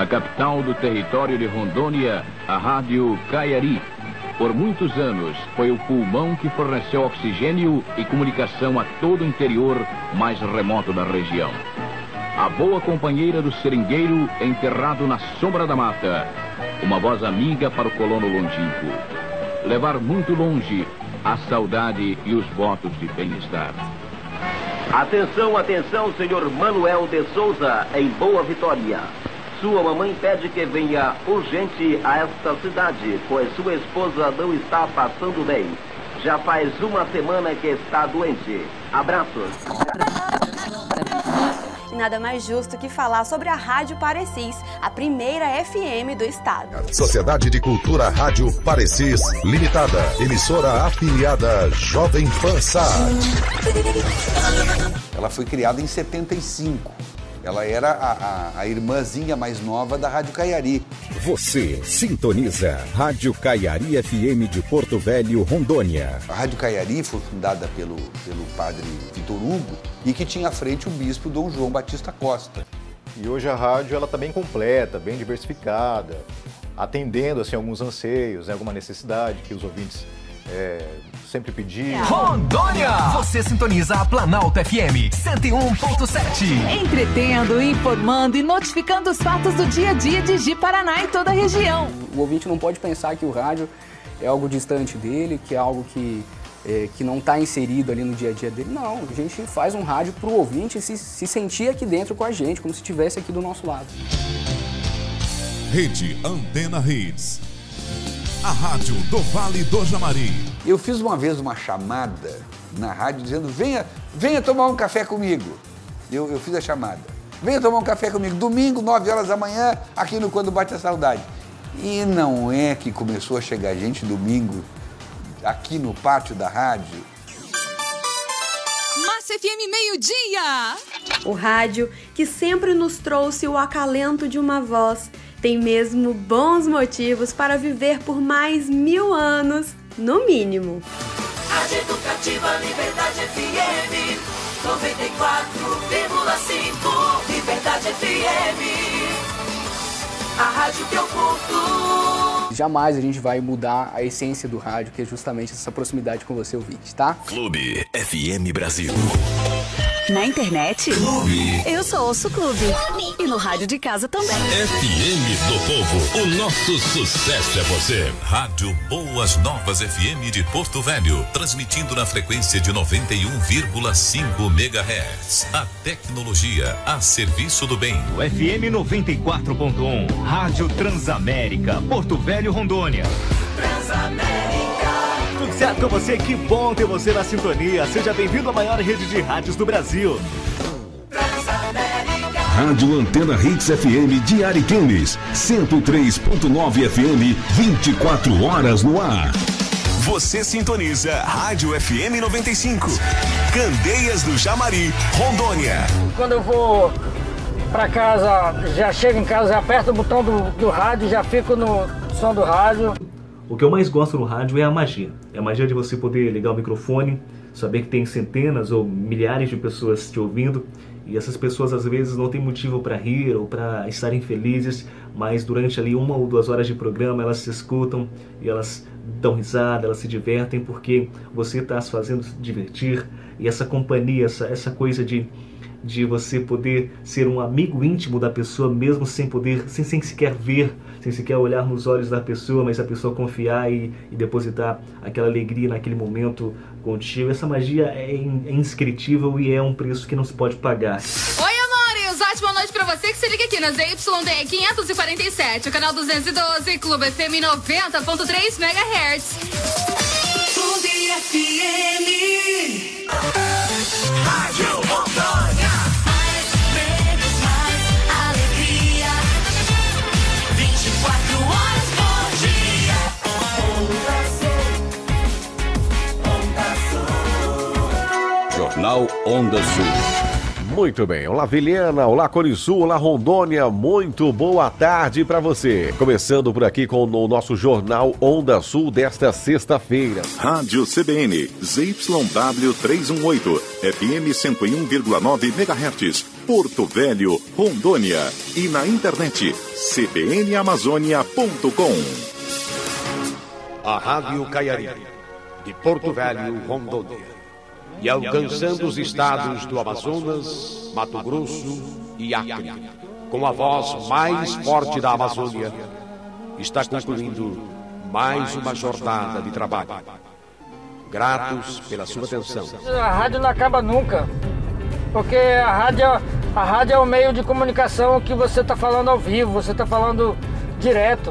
Na capital do território de Rondônia, a Rádio Caiari, por muitos anos, foi o pulmão que forneceu oxigênio e comunicação a todo o interior mais remoto da região. A boa companheira do seringueiro enterrado na sombra da mata. Uma voz amiga para o colono longínquo. Levar muito longe a saudade e os votos de bem-estar. Atenção, atenção, senhor Manuel de Souza, em Boa Vitória. Sua mamãe pede que venha urgente a esta cidade, pois sua esposa não está passando bem. Já faz uma semana que está doente. Abraços. E nada mais justo que falar sobre a Rádio Parecis, a primeira FM do estado. Sociedade de Cultura Rádio Parecis Limitada. Emissora afiliada Jovem Pan. Ela foi criada em 75. Ela era a, a, a, irmãzinha mais nova da Rádio Caiari. Você sintoniza Rádio Caiari FM de Porto Velho, Rondônia. A Rádio Caiari foi fundada pelo, pelo padre Vitor Hugo e que tinha à frente o bispo Dom João Batista Costa. E hoje a rádio ela está bem completa, bem diversificada, atendendo assim, alguns anseios, né, alguma necessidade que os ouvintes é, sempre pediam. Rondônia! Você sintoniza a Planalto FM 101.7. Entretendo, informando e notificando os fatos do dia a dia de Ji Paraná e toda a região. O ouvinte não pode pensar que o rádio é algo distante dele, que é algo que, é, que não está inserido ali no dia a dia dele. Não, a gente faz um rádio para o ouvinte se, se sentir aqui dentro com a gente, como se estivesse aqui do nosso lado. Rede Antena Redes a rádio do Vale do Jamari. Eu fiz uma vez uma chamada na rádio dizendo: venha, venha tomar um café comigo. Eu, eu fiz a chamada. Venha tomar um café comigo, domingo, 9 horas da manhã, aqui no Quando Bate a Saudade. E não é que começou a chegar gente domingo aqui no pátio da rádio. Massa FM meio-dia! O rádio que sempre nos trouxe o acalento de uma voz tem mesmo bons motivos para viver por mais mil anos, no mínimo. Rádio Educativa Liberdade FM 94,5 Liberdade FM A rádio que eu curto Jamais a gente vai mudar a essência do rádio, que é justamente essa proximidade com você ouvinte, tá? Clube FM Brasil. Na internet? Clube. Eu só ouço Clube. E no rádio de casa também. FM do Povo. O nosso sucesso é você. Rádio Boas Novas FM de Porto Velho. Transmitindo na frequência de 91,5 MHz. A tecnologia a serviço do bem. O FM 94.1. Rádio Transamérica. Porto Velho, Rondônia. Transamérica tudo certo com você? Que bom ter você na sintonia. Seja bem-vindo à maior rede de rádios do Brasil. Rádio Antena Hits FM de Ariquemes, 103.9 FM, 24 horas no ar. Você sintoniza Rádio FM 95, Candeias do Jamari, Rondônia. Quando eu vou para casa, já chego em casa, já aperto o botão do, do rádio, já fico no som do rádio. O que eu mais gosto no rádio é a magia. É a magia de você poder ligar o microfone, saber que tem centenas ou milhares de pessoas te ouvindo e essas pessoas às vezes não têm motivo para rir ou para estarem felizes, mas durante ali uma ou duas horas de programa elas se escutam e elas dão risada, elas se divertem porque você está as fazendo se divertir e essa companhia, essa, essa coisa de de você poder ser um amigo íntimo da pessoa mesmo sem poder, sem, sem sequer ver, sem sequer olhar nos olhos da pessoa, mas a pessoa confiar e, e depositar aquela alegria naquele momento contigo. Essa magia é, é inscritível e é um preço que não se pode pagar. Oi, amores! Ótima noite pra você que se liga aqui na ZYD 547, o canal 212, Clube FM 90.3 MHz. Clube FM. Jornal Onda Sul. Muito bem. Olá, Vilhena. Olá, Corisul. Olá, Rondônia. Muito boa tarde para você. Começando por aqui com o nosso Jornal Onda Sul desta sexta-feira. Rádio CBN, ZYW 318, FM 101,9 MHz. Porto Velho, Rondônia e na internet cbnamazônia.com. A Rádio Caiari, de Porto Velho, Rondônia. E alcançando os estados do Amazonas, Mato Grosso e Acre, com a voz mais forte da Amazônia, está concluindo mais uma jornada de trabalho. Gratos pela sua atenção. A rádio não acaba nunca. Porque a rádio, a rádio é o meio de comunicação que você está falando ao vivo, você está falando direto.